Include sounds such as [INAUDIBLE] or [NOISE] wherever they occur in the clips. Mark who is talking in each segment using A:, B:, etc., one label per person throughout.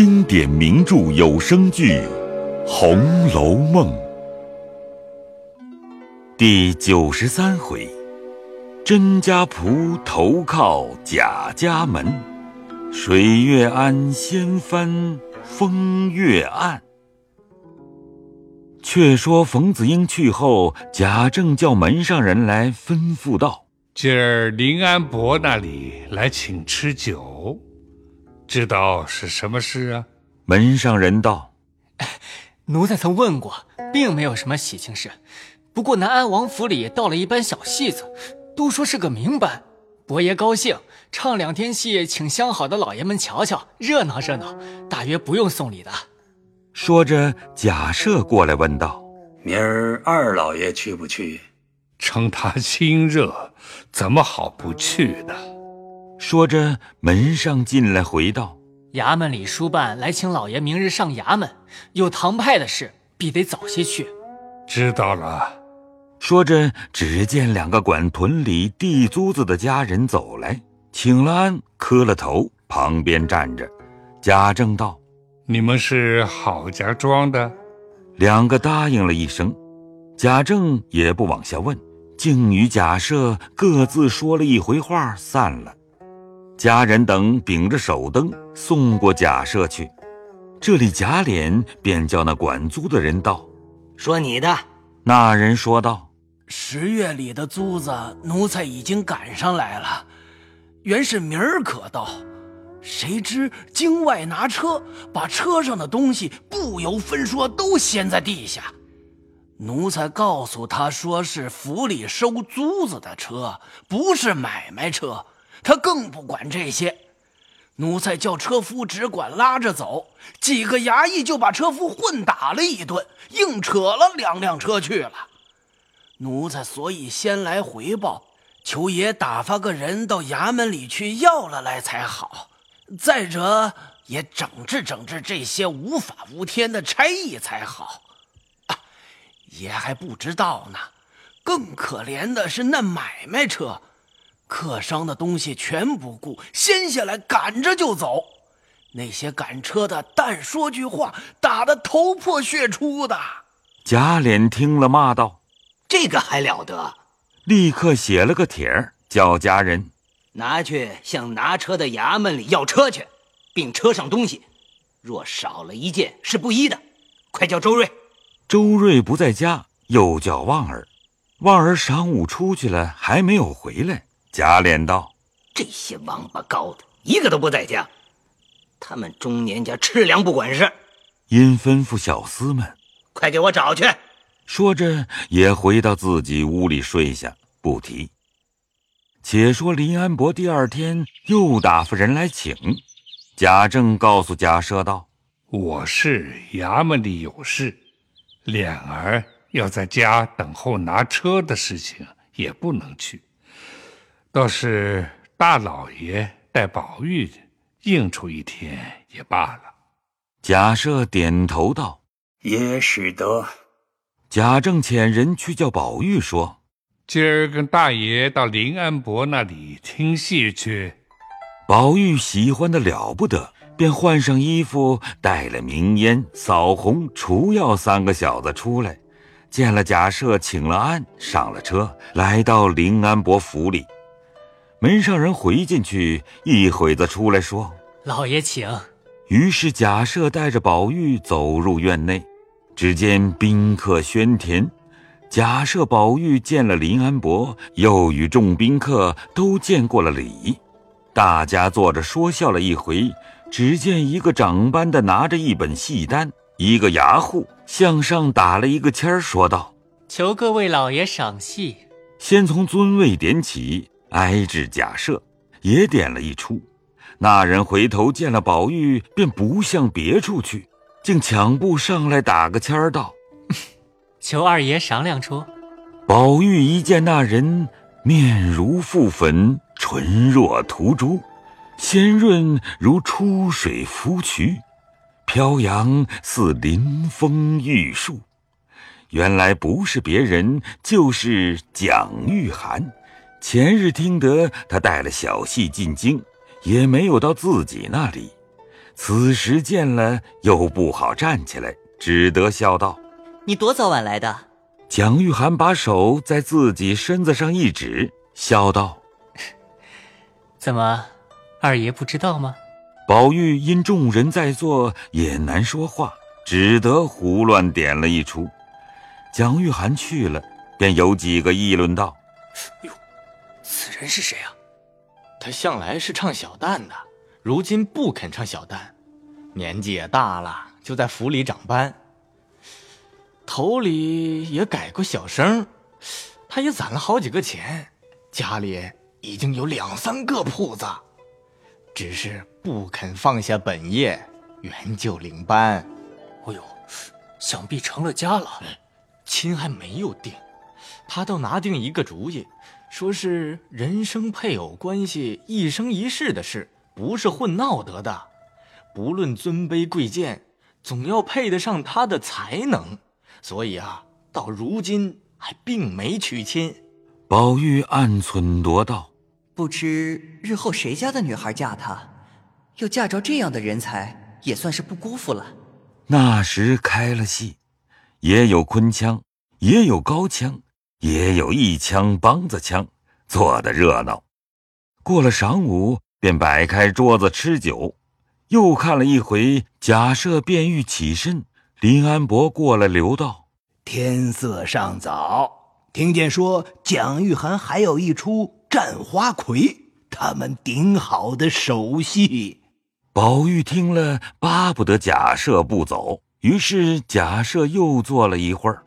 A: 经典名著有声剧《红楼梦》第九十三回：甄家仆投靠贾家门，水月庵掀翻风月案。却说冯子英去后，贾政叫门上人来吩咐道：“
B: 今儿林安伯那里来请吃酒，知道是什么事啊？”
A: 门上人道：“ [LAUGHS]
C: 奴才曾问过，并没有什么喜庆事。不过南安王府里到了一班小戏子，都说是个名班。伯爷高兴，唱两天戏，请相好的老爷们瞧瞧，热闹热闹。大约不用送礼的。”
A: 说着，贾赦过来问道：“
D: 明儿二老爷去不去？
B: 称他亲热，怎么好不去呢？”
A: 说着，门上进来回道：“
C: 衙门里书办来请老爷明日上衙门，有堂派的事，必得早些去。”
B: 知道了。
A: 说着，只见两个管屯里地租子的家人走来，请了安，磕了头，旁边站着。贾政道。
B: 你们是郝家庄的，
A: 两个答应了一声，贾政也不往下问，竟与贾赦各自说了一回话，散了。家人等秉着手灯送过贾赦去，这里贾琏便叫那管租的人道：“
E: 说你的。”
A: 那人说道：“
F: 十月里的租子，奴才已经赶上来了，原是明儿可到。”谁知京外拿车，把车上的东西不由分说都掀在地下。奴才告诉他说是府里收租子的车，不是买卖车，他更不管这些。奴才叫车夫只管拉着走，几个衙役就把车夫混打了一顿，硬扯了两辆车去了。奴才所以先来回报，求爷打发个人到衙门里去要了来才好。再者，也整治整治这些无法无天的差役才好。啊，爷还不知道呢。更可怜的是那买卖车，客商的东西全不顾，掀下来赶着就走。那些赶车的，但说句话，打得头破血出的。
A: 贾琏听了，骂道：“
E: 这个还了得！”
A: 立刻写了个帖儿，叫家人。
E: 拿去向拿车的衙门里要车去，并车上东西，若少了一件是不依的。快叫周瑞。
A: 周瑞不在家，又叫旺儿。旺儿晌午出去了，还没有回来。贾琏道：“
E: 这些王八羔子，一个都不在家。他们中年家吃粮不管事。”
A: 因吩咐小厮们：“
E: 快给我找去。”
A: 说着，也回到自己屋里睡下，不提。且说林安伯第二天又打发人来请，贾政告诉贾赦道：“
B: 我是衙门里有事，琏儿要在家等候拿车的事情，也不能去。倒是大老爷带宝玉应出一天也罢了。”
A: 贾赦点头道：“
D: 也使得。”
A: 贾政遣人去叫宝玉说。
B: 今儿跟大爷到林安伯那里听戏去。
A: 宝玉喜欢的了不得，便换上衣服，带了明烟、扫红、除药三个小子出来，见了贾赦，请了安，上了车，来到林安伯府里。门上人回进去，一会子出来说：“
C: 老爷请。”
A: 于是贾赦带着宝玉走入院内，只见宾客喧天。贾赦、宝玉见了林安伯，又与众宾客都见过了礼，大家坐着说笑了一回。只见一个长班的拿着一本戏单，一个牙户向上打了一个签儿，说道：“
C: 求各位老爷赏戏。”
A: 先从尊位点起，挨至贾赦，也点了一出。那人回头见了宝玉，便不向别处去，竟抢步上来打个签儿，道。
C: 求二爷赏两出。
A: 宝玉一见那人，面如覆粉，唇若涂朱，鲜润如出水芙蕖，飘扬似临风玉树。原来不是别人，就是蒋玉菡。前日听得他带了小戏进京，也没有到自己那里。此时见了又不好站起来，只得笑道：“
G: 你多早晚来的？”
A: 蒋玉菡把手在自己身子上一指，笑道：“ [LAUGHS]
C: 怎么，二爷不知道吗？”
A: 宝玉因众人在座，也难说话，只得胡乱点了一出。蒋玉菡去了，便有几个议论道：“
C: 哟，此人是谁啊？
H: 他向来是唱小旦的，如今不肯唱小旦，年纪也大了，就在府里长班。头里也改过小生，他也攒了好几个钱，家里已经有两三个铺子。”只是不肯放下本业，援救领班。
C: 哎呦，想必成了家了。
H: 亲还没有定，他倒拿定一个主意，说是人生配偶关系一生一世的事，不是混闹得的。不论尊卑贵贱，总要配得上他的才能。所以啊，到如今还并没娶亲。
A: 宝玉暗忖度道。
G: 不知日后谁家的女孩嫁他，又嫁着这样的人才，也算是不辜负了。
A: 那时开了戏，也有昆腔，也有高腔，也有一腔梆子腔，做的热闹。过了晌午，便摆开桌子吃酒，又看了一回贾赦便欲起身，林安伯过来留道：“
F: 天色尚早，听见说蒋玉菡还有一出。”战花魁，他们顶好的手戏。
A: 宝玉听了，巴不得贾赦不走，于是贾赦又坐了一会儿。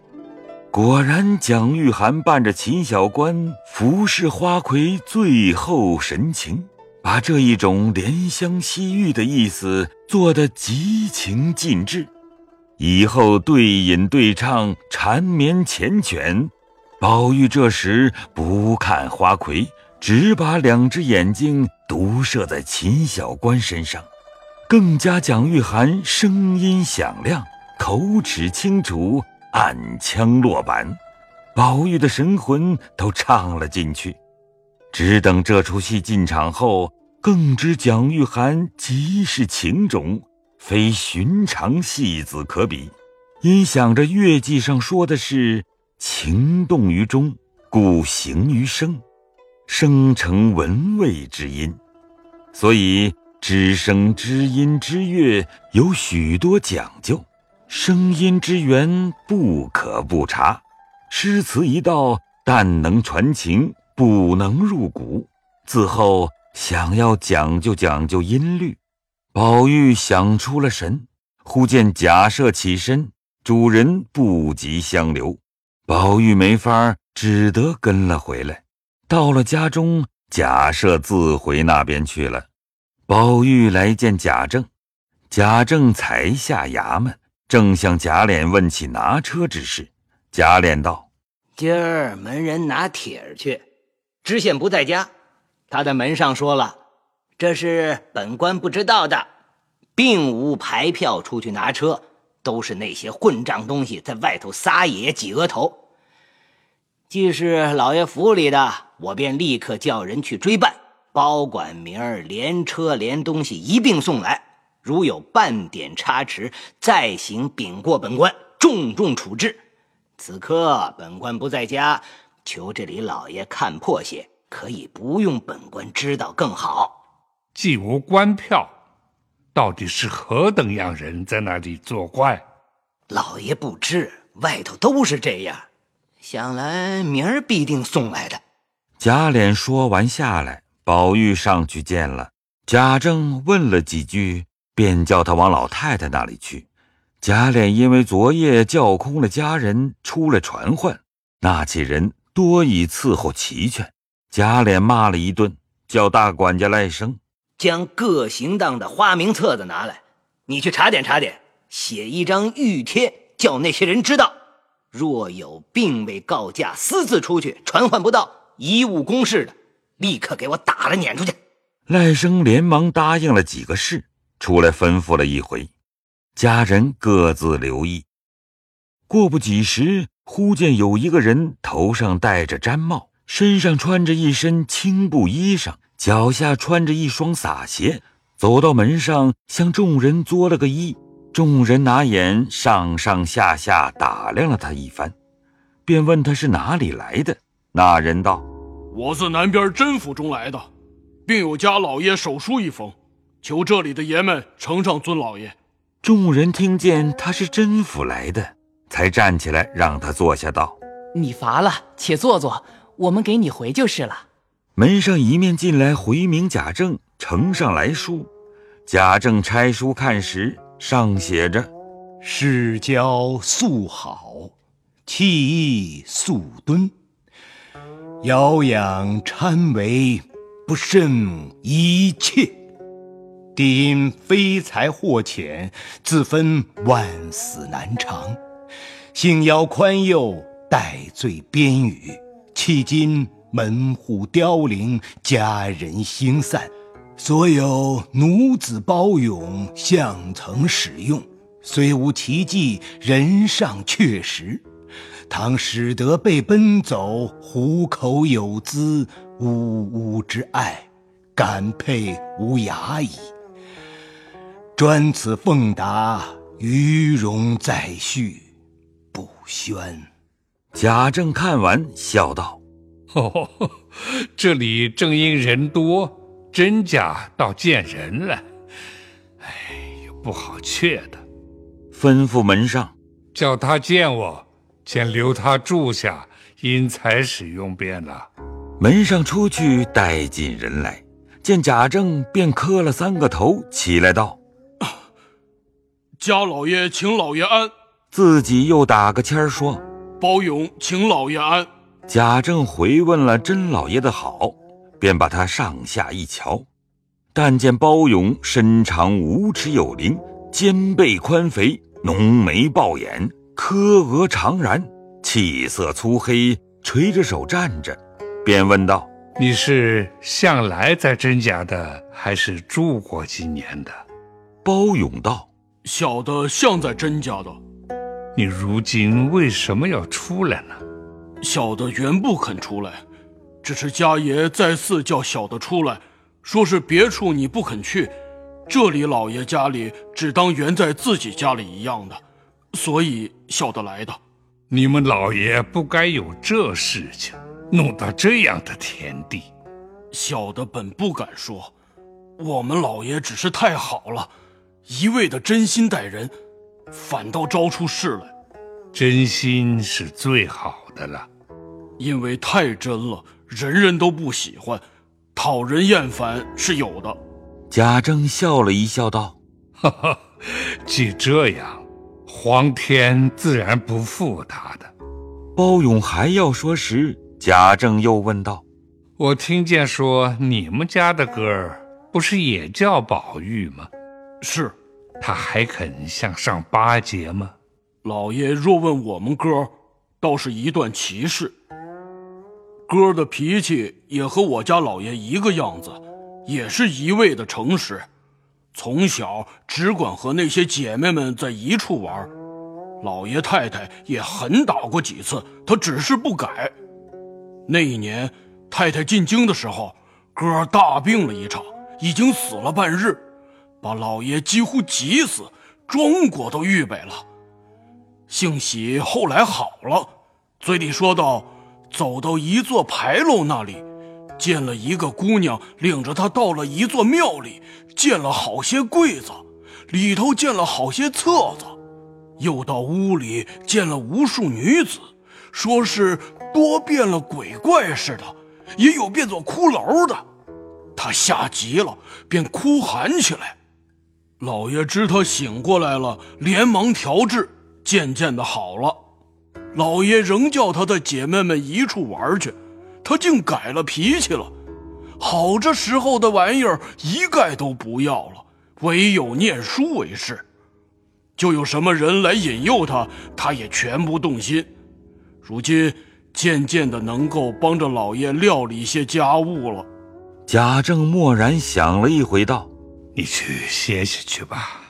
A: 果然，蒋玉菡伴着秦小官服侍花魁，最后神情，把这一种怜香惜玉的意思做得极情尽致。以后对饮对唱，缠绵缱绻。宝玉这时不看花魁，只把两只眼睛独射在秦小官身上，更加蒋玉菡声音响亮，口齿清楚，暗腔落板，宝玉的神魂都唱了进去。只等这出戏进场后，更知蒋玉菡极是情种，非寻常戏子可比。因想着乐记上说的是。情动于中，故形于声，声成文味之音，所以知声知音之乐有许多讲究，声音之源不可不察。诗词一道，但能传情，不能入骨。自后想要讲究讲究音律，宝玉想出了神，忽见贾赦起身，主人不及相留。宝玉没法，只得跟了回来。到了家中，贾赦自回那边去了。宝玉来见贾政，贾政才下衙门，正向贾琏问起拿车之事。贾琏道：“
E: 今儿门人拿帖儿去，知县不在家，他在门上说了，这是本官不知道的，并无牌票出去拿车，都是那些混账东西在外头撒野挤额头。”既是老爷府里的，我便立刻叫人去追办，包管明儿连车连东西一并送来。如有半点差池，再行禀过本官，重重处置。此刻本官不在家，求这里老爷看破些，可以不用本官知道更好。
B: 既无官票，到底是何等样人在那里作怪？
E: 老爷不知，外头都是这样。想来明儿必定送来的。
A: 贾琏说完下来，宝玉上去见了贾政，问了几句，便叫他往老太太那里去。贾琏因为昨夜叫空了家人，出来传唤，那几人多已伺候齐全。贾琏骂了一顿，叫大管家赖生
E: 将各行当的花名册子拿来，你去查点查点，写一张御贴，叫那些人知道。若有并未告假私自出去传唤不到贻误公事的，立刻给我打了撵出去。
A: 赖生连忙答应了几个事，出来吩咐了一回，家人各自留意。过不几时，忽见有一个人头上戴着毡帽，身上穿着一身青布衣裳，脚下穿着一双洒鞋，走到门上，向众人作了个揖。众人拿眼上上下下打量了他一番，便问他是哪里来的。那人道：“
I: 我自南边甄府中来的，并有家老爷手书一封，求这里的爷们呈上尊老爷。”
A: 众人听见他是甄府来的，才站起来让他坐下，道：“
J: 你乏了，且坐坐，我们给你回就是了。”
A: 门上一面进来回明贾政呈上来书，贾政拆书看时。上写着：“
K: 世交素好，气意素敦，遥仰参为，不胜一切。帝因非才或浅，自分万死难偿，幸邀宽宥，戴罪边宇。迄今门户凋零，家人星散。”所有奴子包勇相曾使用，虽无奇迹，人尚确实。倘使得被奔走，虎口有资，呜呜之爱，感佩无涯矣。专此奉达，余容再续，不宣。
A: 贾政看完，笑道：“
B: 哦，这里正因人多。”真假倒见人了，哎，有不好却的。
A: 吩咐门上
B: 叫他见我，先留他住下，因才使用便了。
A: 门上出去带进人来，见贾政，便磕了三个头，起来道：“
I: 家老爷请老爷安。”
A: 自己又打个签儿说：“
I: 包勇请老爷安。”
A: 贾政回问了甄老爷的好。便把他上下一瞧，但见包勇身长五尺有灵，肩背宽肥，浓眉豹眼，柯额长髯，气色粗黑，垂着手站着，便问道：“
B: 你是向来在甄家的，还是住过几年的？”
A: 包勇道：“
I: 小的像在甄家的。”
B: 你如今为什么要出来呢？
I: 小的原不肯出来。只是家爷再次叫小的出来，说是别处你不肯去，这里老爷家里只当原在自己家里一样的，所以小的来的。
B: 你们老爷不该有这事情，弄到这样的田地。
I: 小的本不敢说，我们老爷只是太好了，一味的真心待人，反倒招出事来。
B: 真心是最好的了，
I: 因为太真了。人人都不喜欢，讨人厌烦是有的。
A: 贾政笑了一笑，道：“
B: 哈哈，既这样，皇天自然不负他的。”
A: 包勇还要说时，贾政又问道：“
B: 我听见说你们家的歌儿不是也叫宝玉吗？
I: 是，
B: 他还肯向上巴结吗？
I: 老爷若问我们哥，倒是一段奇事。”哥的脾气也和我家老爷一个样子，也是一味的诚实。从小只管和那些姐妹们在一处玩，老爷太太也狠打过几次，他只是不改。那一年太太进京的时候，哥大病了一场，已经死了半日，把老爷几乎急死，庄果都预备了。幸喜后来好了，嘴里说道。走到一座牌楼那里，见了一个姑娘，领着他到了一座庙里，见了好些柜子，里头见了好些册子，又到屋里见了无数女子，说是多变了鬼怪似的，也有变作骷髅的。他吓急了，便哭喊起来。老爷知他醒过来了，连忙调治，渐渐的好了。老爷仍叫他的姐妹们一处玩去，他竟改了脾气了。好这时候的玩意儿一概都不要了，唯有念书为是。就有什么人来引诱他，他也全不动心。如今渐渐的能够帮着老爷料理些家务了。
A: 贾政默然想了一回，道：“
B: 你去歇歇去吧，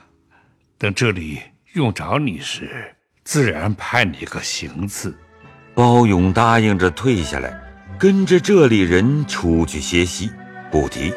B: 等这里用着你时。”自然派你个行刺。
A: 包勇答应着退下来，跟着这里人出去歇息，不提。